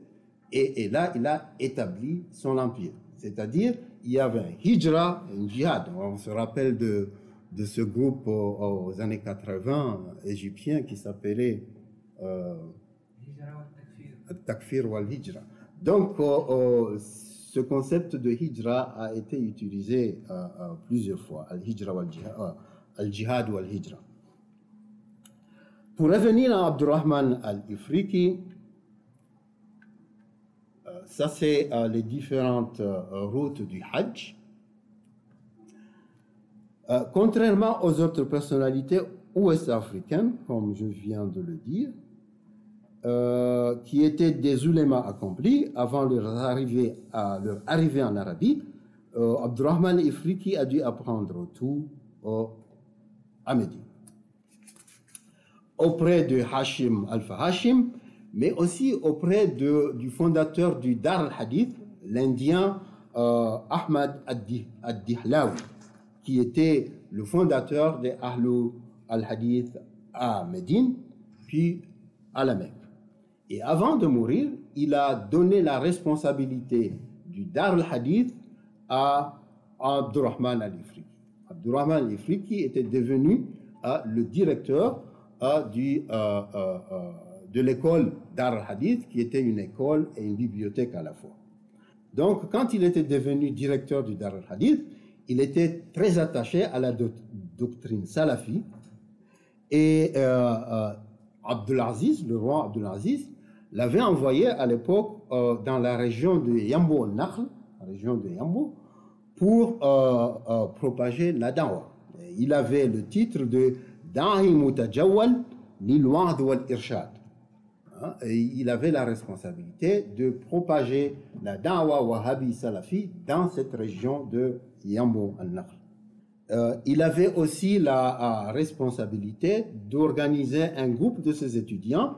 et, là, il a établi son empire. C'est-à-dire, il y avait un hijra, un djihad. On se rappelle de, de ce groupe aux, années 80 égyptien qui s'appelait euh, takfir wal hijra. Donc, euh, euh, ce concept de hijra a été utilisé euh, plusieurs fois, al-hijra wal al-jihad wal hijra. Pour revenir à Abdurrahman al-Ifriki, ça c'est les différentes routes du Hajj. contrairement aux autres personnalités ouest-africaines, comme je viens de le dire, euh, qui étaient des ulémas accomplis avant leur arrivée, en Arabie, euh, Abdurrahman Ifriki a dû apprendre tout au à Auprès de Hashim Alpha Hashim, mais aussi auprès du fondateur du Dar al-Hadith, l'Indien euh, Ahmad ad-Dihlawi, qui était le fondateur de Ahlul al-Hadith à Médine, puis à la Mecque. Et avant de mourir, il a donné la responsabilité du Dar al-Hadith à Abdurrahman al-Ifriqi. Abdurrahman al-Ifriqi était devenu euh, le directeur euh, du, euh, de l'école Dar al-Hadith, qui était une école et une bibliothèque à la fois. Donc, quand il était devenu directeur du Dar al-Hadith, il était très attaché à la doctrine salafi. Et Abdulaziz, le roi Abdulaziz, l'avait envoyé à l'époque euh, dans la région de Yambo Nakhl, région de Yambo, pour euh, euh, propager la dawa. Il avait le titre de Da'i Mutajawal Lilwad wal Irshad. Hein, il avait la responsabilité de propager la da'wa wahhabi salafi dans cette région de Yambo al-Nakhl. Il avait aussi la responsabilité d'organiser un groupe de ses étudiants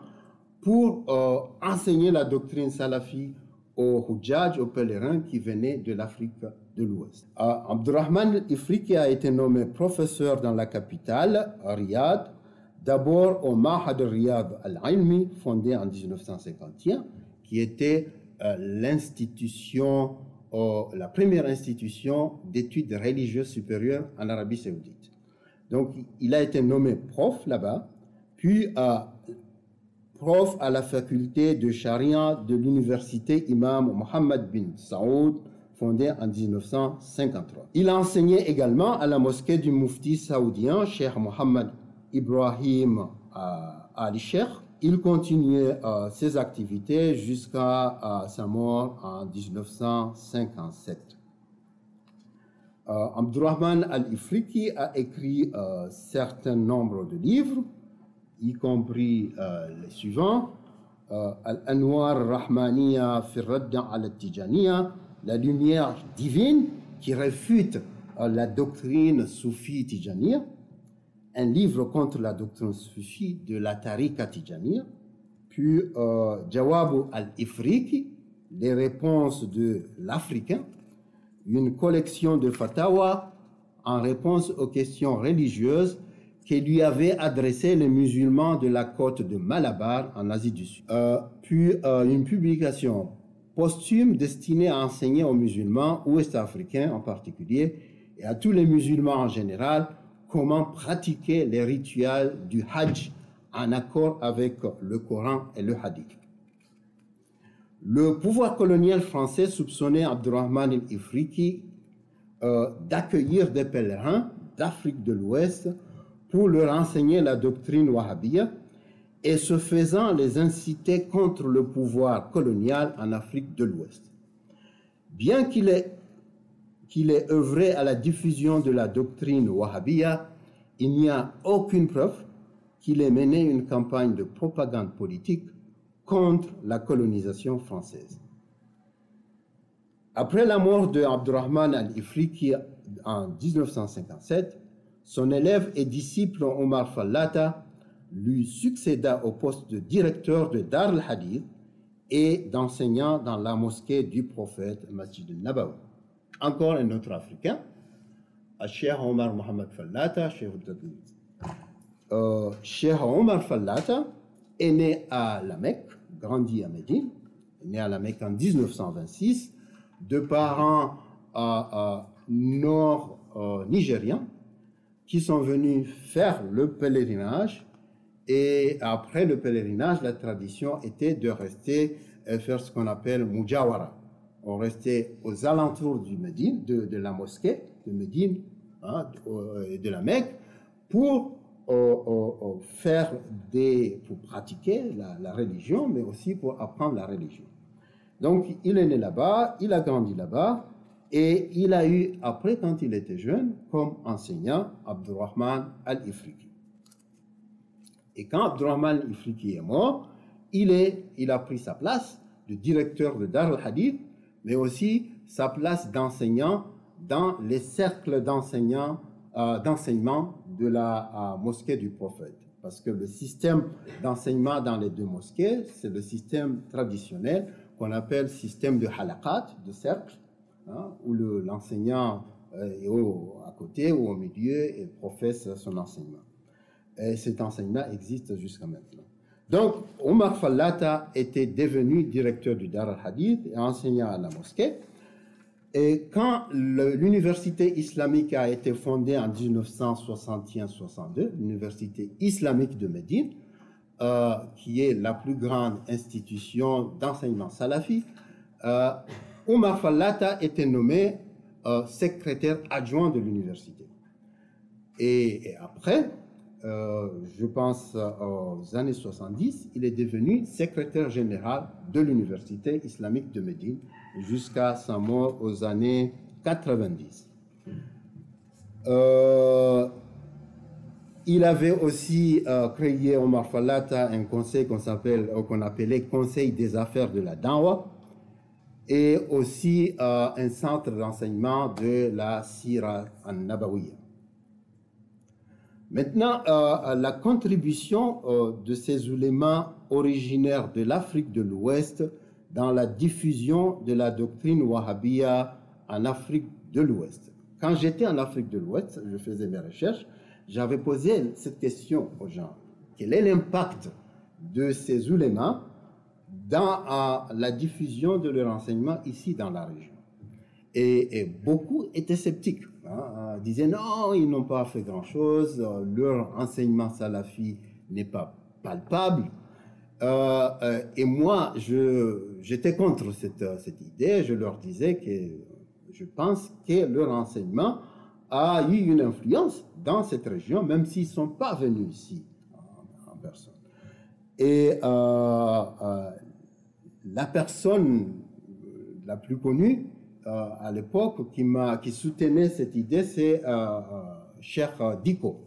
pour euh, enseigner la doctrine salafi aux Hujjaj, aux pèlerins qui venaient de l'Afrique de l'Ouest. Euh, Abdurrahman Ifriki a été nommé professeur dans la capitale, Riyad, D'abord au Mahad Riyad al-Ilmi, fondé en 1951, qui était euh, l'institution, euh, la première institution d'études religieuses supérieures en Arabie Saoudite. Donc, il a été nommé prof là-bas, puis euh, prof à la faculté de charia de l'université Imam Mohammed bin Saoud, fondée en 1953. Il a enseigné également à la mosquée du mufti saoudien, Cheikh Mohammed Ibrahim Ali Sheikh. Il continuait euh, ses activités jusqu'à euh, sa mort en 1957. Euh, Abdurrahman al-Ifriki a écrit un certain nombre de livres, y compris les suivants. Al-Anwar Rahmaniya Firradda al-Tijaniya, La lumière divine qui réfute la doctrine soufie tijaniya, un livre contre la doctrine soufie de la tariqa tijaniya, puis euh, Jawab al-Ifriqi, les réponses de l'Africain, une collection de fatawa en réponse aux questions religieuses que lui avaient adressées les musulmans de la côte de Malabar en Asie du Sud. Euh, puis euh, une publication posthume destinée à enseigner aux musulmans ouest-africains en particulier et à tous les musulmans en général comment pratiquer les rituels du Hajj en accord avec le Coran et le Hadith. Le pouvoir colonial français soupçonnait Abdurrahman el-Ifriki euh, d'accueillir des pèlerins d'Afrique de l'Ouest pour leur enseigner la doctrine wahhabiyya et ce faisant les inciter contre le pouvoir colonial en Afrique de l'Ouest. Bien qu'il ait œuvré à la diffusion de la doctrine wahhabiyya, il n'y a aucune preuve qu'il ait mené une campagne de propagande politique contre la colonisation française. Après la mort de Abdurrahman al-Ifriqi en 1957, son élève et disciple Omar Fallata lui succéda au poste de directeur de Dar al-Hadith et d'enseignant dans la mosquée du prophète Masjid al-Nabawi. Encore un autre Africain, Cheikh Omar Mohamed Fallata, euh, Cheikh Omar Fallata est né à la Mecque, grandi à Médine, né à la Mecque en 1926, de parents euh, nord-nigériens qui sont venus faire le pèlerinage. Et après le pèlerinage, la tradition était de rester et faire ce qu'on appelle Mujawara, on restait aux alentours du Médine, de, la mosquée de Médine hein, et de la Mecque pour faire des, pour pratiquer la, religion, mais aussi pour apprendre la religion. Donc, il est né là-bas, il a grandi là-bas, et il a eu, après, quand il était jeune, comme enseignant, Abdurrahman al-Ifriqi. Et quand Abdurrahman al-Ifriqi est mort, il, a pris sa place de directeur de Dar al-Hadith mais aussi sa place d'enseignant dans les cercles euh, d'enseignement de la euh, mosquée du prophète. Parce que le système d'enseignement dans les deux mosquées, c'est le système traditionnel qu'on appelle système de halaqat, de cercle, hein, où l'enseignant euh, est à côté ou au milieu et professe son enseignement. Et cet enseignement existe jusqu'à maintenant. Donc, Omar Fallata était devenu directeur du Dar al-Hadith et enseignant à la mosquée. Et quand l'université islamique a été fondée en 1961-62, l'université islamique de Médine, euh, qui est la plus grande institution d'enseignement salafi, euh, Omar Fallata était nommé euh, secrétaire adjoint de l'université. et, après, euh, je pense euh, aux années 70, il est devenu secrétaire général de l'Université islamique de Médine jusqu'à sa mort aux années 90. Euh, Il avait aussi créé Omar Falata un conseil qu'on appelait Conseil des affaires de la Dawa et aussi un centre d'enseignement de la Sira an-Nabawiyya. Maintenant, la contribution de ces ulémas originaires de l'Afrique de l'Ouest dans la diffusion de la doctrine wahhabia en Afrique de l'Ouest. Quand j'étais en Afrique de l'Ouest, je faisais mes recherches, j'avais posé cette question aux gens. Quel est l'impact de ces ulémas dans la diffusion de leur enseignement ici dans la région et, beaucoup étaient sceptiques, hein, euh, disaient non, ils n'ont pas fait grand-chose, euh, leur enseignement salafi n'est pas palpable, euh, et moi, j'étais contre cette, cette, idée. Je leur disais que je pense que leur enseignement a eu une influence dans cette région, même s'ils ne sont pas venus ici en, personne. Et la personne la plus connue à l'époque qui, soutenait cette idée, c'est Cheikh Diko.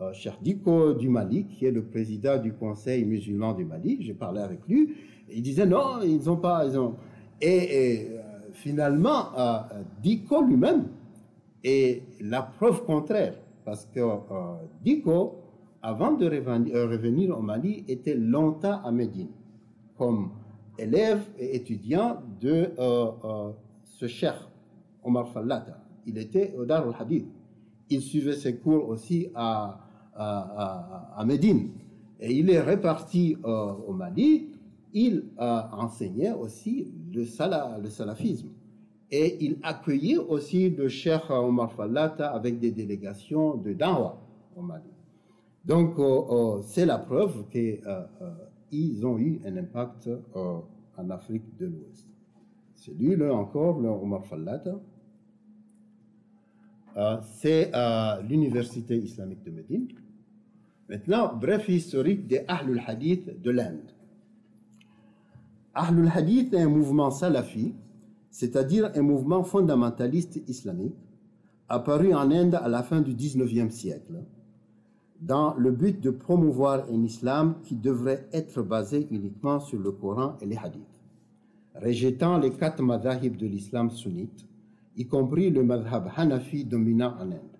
Euh, Cheikh Diko du Mali, qui est le président du Conseil musulman du Mali. J'ai parlé avec lui. il disait non, ils n'ont pas. Ils ont... Et, euh, finalement, euh, Diko lui-même est la preuve contraire. Parce que Diko, avant de revenir au Mali, était longtemps à Médine, comme élève et étudiant de ce cheikh Omar Fallata. Il était au Dar al-Hadith. Il suivait ses cours aussi à, à, Médine. Et il est réparti euh, au Mali. Il a enseigné aussi le, salafisme. Et il accueillait aussi le cheikh Omar Fallata avec des délégations de Dawa au Mali. Donc, euh, euh, c'est la preuve qu'ils ont eu un impact en Afrique de l'Ouest. C'est lui, là encore, le Omar Fallata. c'est l'Université islamique de Médine. Maintenant, bref historique des Ahlul Hadith de l'Inde. Ahlul Hadith est un mouvement salafi, c'est-à-dire un mouvement fondamentaliste islamique, apparu en Inde à la fin du 19e siècle, dans le but de promouvoir un islam qui devrait être basé uniquement sur le Coran et les hadiths, rejetant les quatre madhahib de l'islam sunnite, y compris le madhab hanafi dominant en Inde.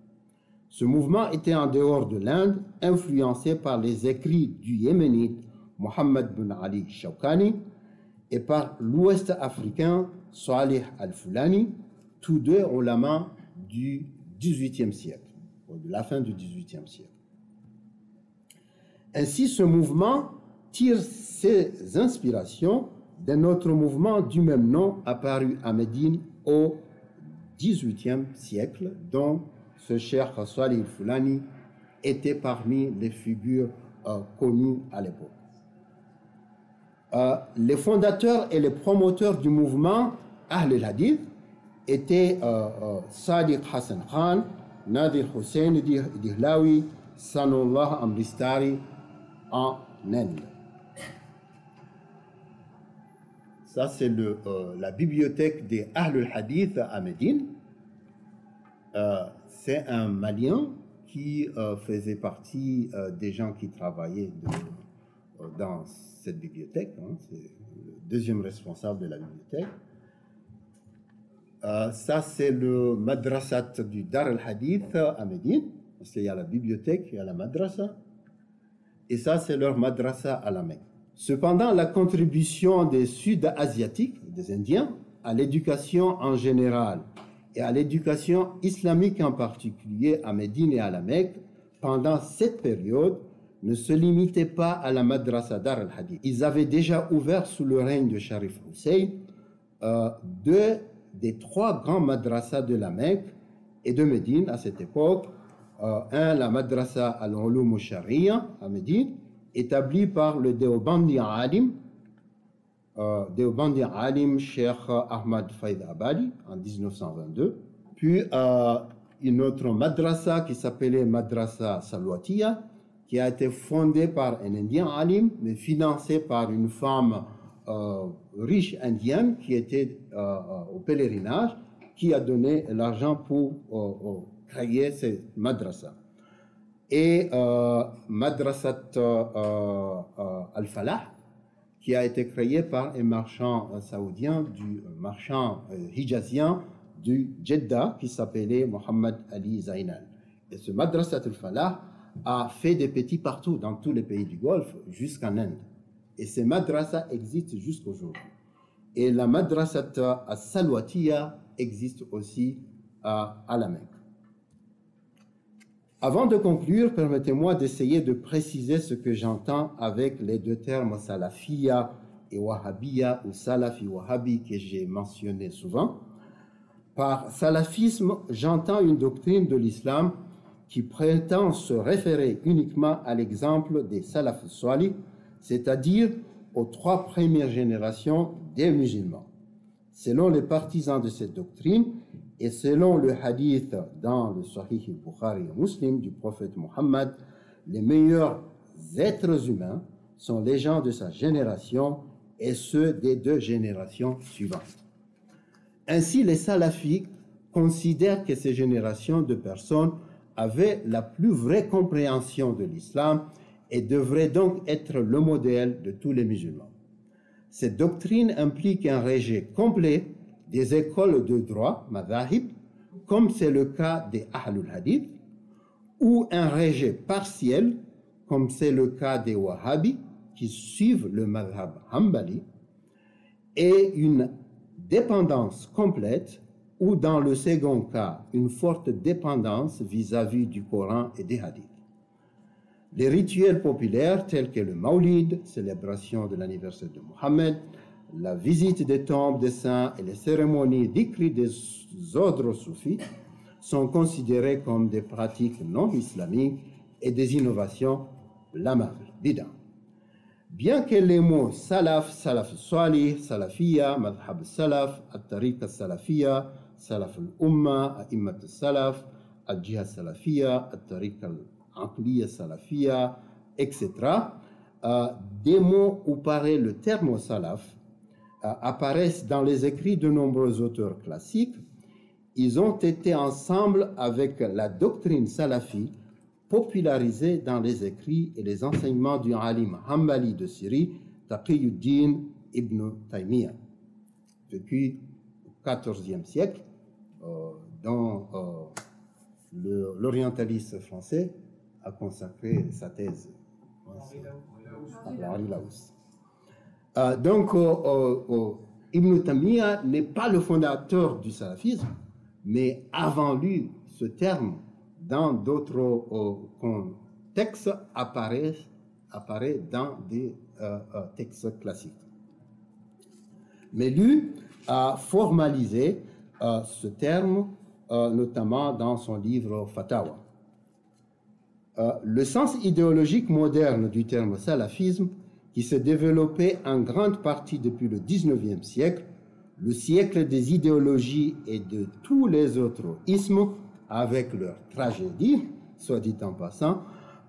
Ce mouvement était en dehors de l'Inde, influencé par les écrits du Yéménite Mohammed bin Ali Shawkani et par l'Ouest africain Salih al-Fulani, tous deux ont la main du XVIIIe siècle, de la fin du XVIIIe siècle. Ainsi, ce mouvement tire ses inspirations d'un autre mouvement du même nom apparu à Médine au XVIIIe siècle, dont ce cher Salih Fulani était parmi les figures euh, connues à l'époque. Euh, les fondateurs et les promoteurs du mouvement Ahl al-Hadith étaient euh, Sadiq Hassan Khan, Nadir Hussein Dihlawi, Sanullah Amristari en Inde. Ça, c'est la bibliothèque des Ahl al-Hadith à Médine c'est un Malien qui euh, faisait partie euh, des gens qui travaillaient euh, dans cette bibliothèque. Hein. c'est le deuxième responsable de la bibliothèque. ça, c'est le madrasat du Dar al-Hadith à Médine, parce qu'il y a la bibliothèque, il y a la madrasa. Et ça, c'est leur madrasa à la Mecque. Cependant, la contribution des Sud-Asiatiques, des Indiens, à l'éducation en général et à l'éducation islamique en particulier à Médine et à la Mecque pendant cette période ne se limitait pas à la madrasa Dar al-Hadith. Ils avaient déjà ouvert sous le règne de Sharif Hussein euh, deux des trois grands madrasas de la Mecque et de Médine à cette époque. Euh, un, la madrasa al-Ulum Sharia à Médine, établie par le Deobandi Alim, euh, Deobandi Alim Sheikh Ahmad Faid Abadi en 1922, puis euh, une autre madrasa qui s'appelait Madrasa Salwatia, qui a été fondée par un Indien alim, mais financée par une femme euh, riche indienne qui était au pèlerinage, qui a donné l'argent pour cette madrasa. et euh, Madrasat Al-Falah, qui a été créé par un marchand saoudien, du marchand hijazien du Jeddah, qui s'appelait Mohammed Ali Zainal. Et ce Madrasat Al-Falah a fait des petits partout dans tous les pays du Golfe, jusqu'en Inde. Et ces madrasas existent jusqu'aujourd'hui. Et la madrasat à Salwatiya existe aussi à la Mecque. Avant de conclure, permettez-moi d'essayer de préciser ce que j'entends avec les deux termes salafia et wahhabiya ou salafi wahhabi que j'ai mentionné souvent. Par salafisme, j'entends une doctrine de l'islam qui prétend se référer uniquement à l'exemple des salaf salih, c'est-à-dire aux trois premières générations des musulmans. Selon les partisans de cette doctrine et selon le hadith dans le Sahih Bukhari Muslim du prophète Mohammed, les meilleurs êtres humains sont les gens de sa génération et ceux des deux générations suivantes. Ainsi, les salafis considèrent que ces générations de personnes avaient la plus vraie compréhension de l'islam et devrait donc être le modèle de tous les musulmans. Cette doctrine implique un rejet complet des écoles de droit, madhahib, comme c'est le cas des Ahlul Hadith, ou un rejet partiel, comme c'est le cas des Wahhabis, qui suivent le madhab Hanbali, et une dépendance complète, ou dans le second cas, une forte dépendance vis-à-vis -vis du Coran et des Hadiths. Les rituels populaires tels que le Maulid, célébration de l'anniversaire de Mohammed, la visite des tombes des saints et les cérémonies d'écrit des ordres soufis sont considérés comme des pratiques non islamiques et des innovations blâmables. Bien que les mots salaf, salaf salih, salafia, madhab salaf, at-tariqa salafia, salaf al-umma, a'immat salaf, al-jihad salafia, at-tariqa al salafia, etc. Euh, des mots où paraît le terme salaf apparaissent dans les écrits de nombreux auteurs classiques. Ils ont été ensemble avec la doctrine salafi popularisée dans les écrits et les enseignements du alim Hanbali de Syrie, Taqiyuddin ibn Taymiyyah, depuis le XIVe siècle, euh, dont l'orientaliste français a consacré sa thèse à donc, Ibn Taymiyyah n'est pas le fondateur du salafisme, mais avant lui, ce terme, dans d'autres contextes, apparaît, apparaît dans des euh, euh, textes classiques. Mais lui a formalisé euh, ce terme, notamment dans son livre Fatawa. Euh, le sens idéologique moderne du terme salafisme, qui s'est développé en grande partie depuis le 19e siècle, le siècle des idéologies et de tous les autres ismes, avec leur tragédie, soit dit en passant,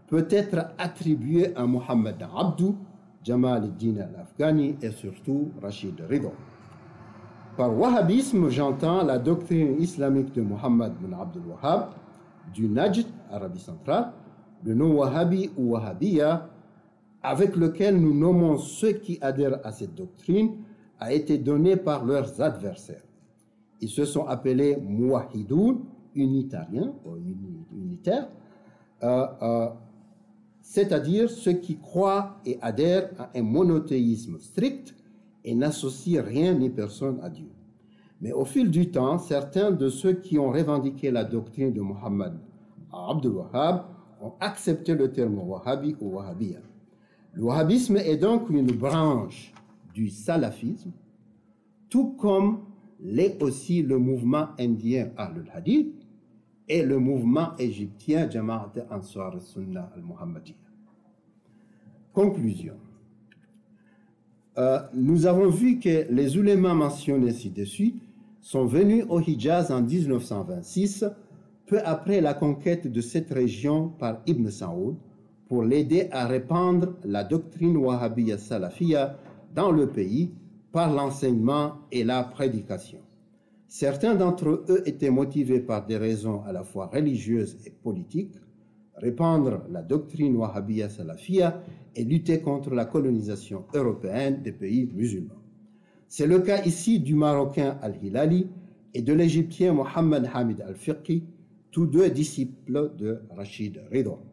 peut être attribué à Mohammed Abdou, Jamal al-Din al-Afghani et surtout Rachid Ridho. Par wahhabisme, j'entends la doctrine islamique de Mohammed bin Abdul Wahhab, du Najd, Arabie centrale, le nom Wahhabi ou Wahhabiya, avec lequel nous nommons ceux qui adhèrent à cette doctrine, a été donné par leurs adversaires. Ils se sont appelés Muwahidoun, unitariens, unitaires, euh, euh, c'est-à-dire ceux qui croient et adhèrent à un monothéisme strict et n'associent rien ni personne à Dieu. Mais au fil du temps, certains de ceux qui ont revendiqué la doctrine de Muhammad Abdul Wahhab ont accepté le terme wahhabi ou wahhabiyya. Le wahhabisme est donc une branche du salafisme, tout comme l'est aussi le mouvement indien Ahlul Hadith et le mouvement égyptien Jama'at Ansar Sunnah al-Muhammadiyya. Conclusion. Euh, nous avons vu que les ulémas mentionnés ci-dessus sont venus au Hijaz en 1926 peu après la conquête de cette région par Ibn Saoud pour l'aider à répandre la doctrine wahhabiyya salafiyya dans le pays par l'enseignement et la prédication. Certains d'entre eux étaient motivés par des raisons à la fois religieuses et politiques, répandre la doctrine wahhabiyya salafia et lutter contre la colonisation européenne des pays musulmans. C'est le cas ici du Marocain Al-Hilali et de l'Égyptien Mohammed Hamid Al-Fiqhi, tous deux disciples de Rachid Ridwan.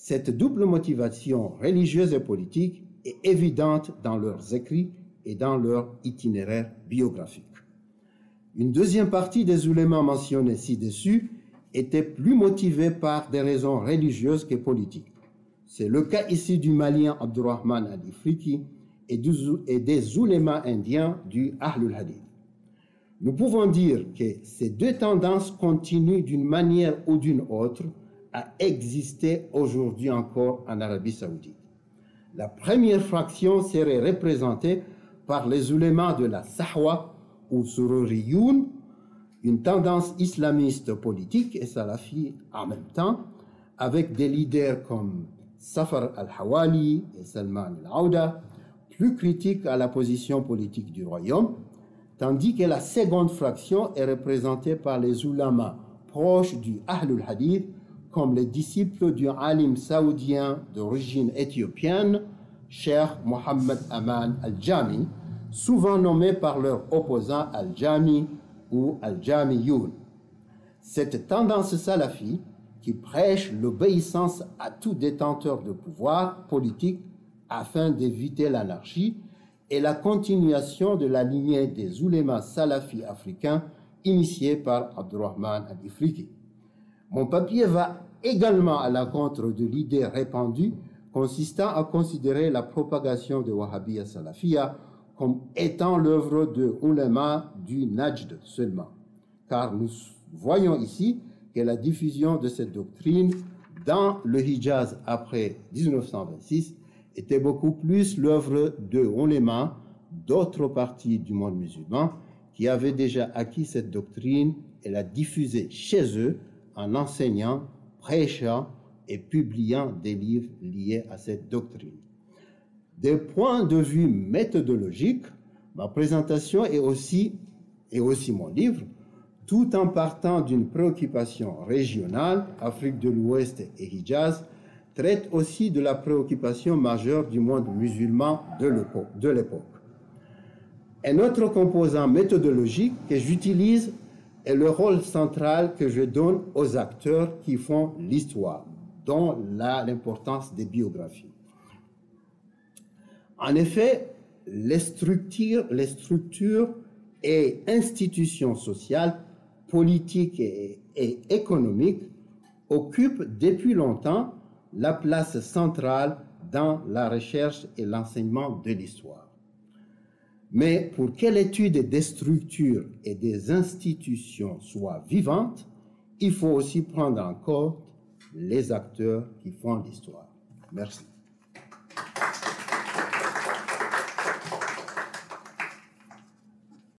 Cette double motivation religieuse et politique est évidente dans leurs écrits et dans leur itinéraire biographique. Une deuxième partie des oulémas mentionnés ci-dessus était plus motivée par des raisons religieuses que politiques. C'est le cas ici du Malien Abdurrahman al-Ifriki et, des oulémas indiens du Ahlul Hadith. Nous pouvons dire que ces deux tendances continuent d'une manière ou d'une autre à exister aujourd'hui encore en Arabie saoudite. La première fraction serait représentée par les oulémas de la Sahwa ou Sururiyoun, une tendance islamiste politique et salafi en même temps, avec des leaders comme Safar al-Hawali et Salman al-Aouda, plus critiques à la position politique du royaume, tandis que la seconde fraction est représentée par les ulamas proches du Ahlul Hadith, comme les disciples du alim saoudien d'origine éthiopienne, Cheikh Mohammed Aman al-Jami, souvent nommé par leur opposant al-Jami ou al-Jamiyoun. Cette tendance salafi, qui prêche l'obéissance à tout détenteur de pouvoir politique afin d'éviter l'anarchie, est la continuation de la lignée des oulémas salafis africains initiée par Abdurrahman al-Ifriqi. Mon papier va également à l'encontre de l'idée répandue consistant à considérer la propagation de Wahhabiyya Salafia comme étant l'œuvre de ulama du Najd seulement. Car nous voyons ici que la diffusion de cette doctrine dans le Hijaz après 1926 était beaucoup plus l'œuvre de ulama d'autres parties du monde musulman qui avaient déjà acquis cette doctrine et la diffusée chez eux en enseignant, prêchant et publiant des livres liés à cette doctrine. Des points de vue méthodologiques, ma présentation est aussi, et aussi mon livre, tout en partant d'une préoccupation régionale, Afrique de l'Ouest et Hijaz, traite aussi de la préoccupation majeure du monde musulman de l'époque. Un autre composant méthodologique que j'utilise est le rôle central que je donne aux acteurs qui font l'histoire, dont l'importance des biographies. En effet, les structures, et institutions sociales, politiques et, et économiques occupent depuis longtemps la place centrale dans la recherche et l'enseignement de l'histoire. Mais pour que l'étude des structures et des institutions soit vivante, il faut aussi prendre en compte les acteurs qui font l'histoire. Merci.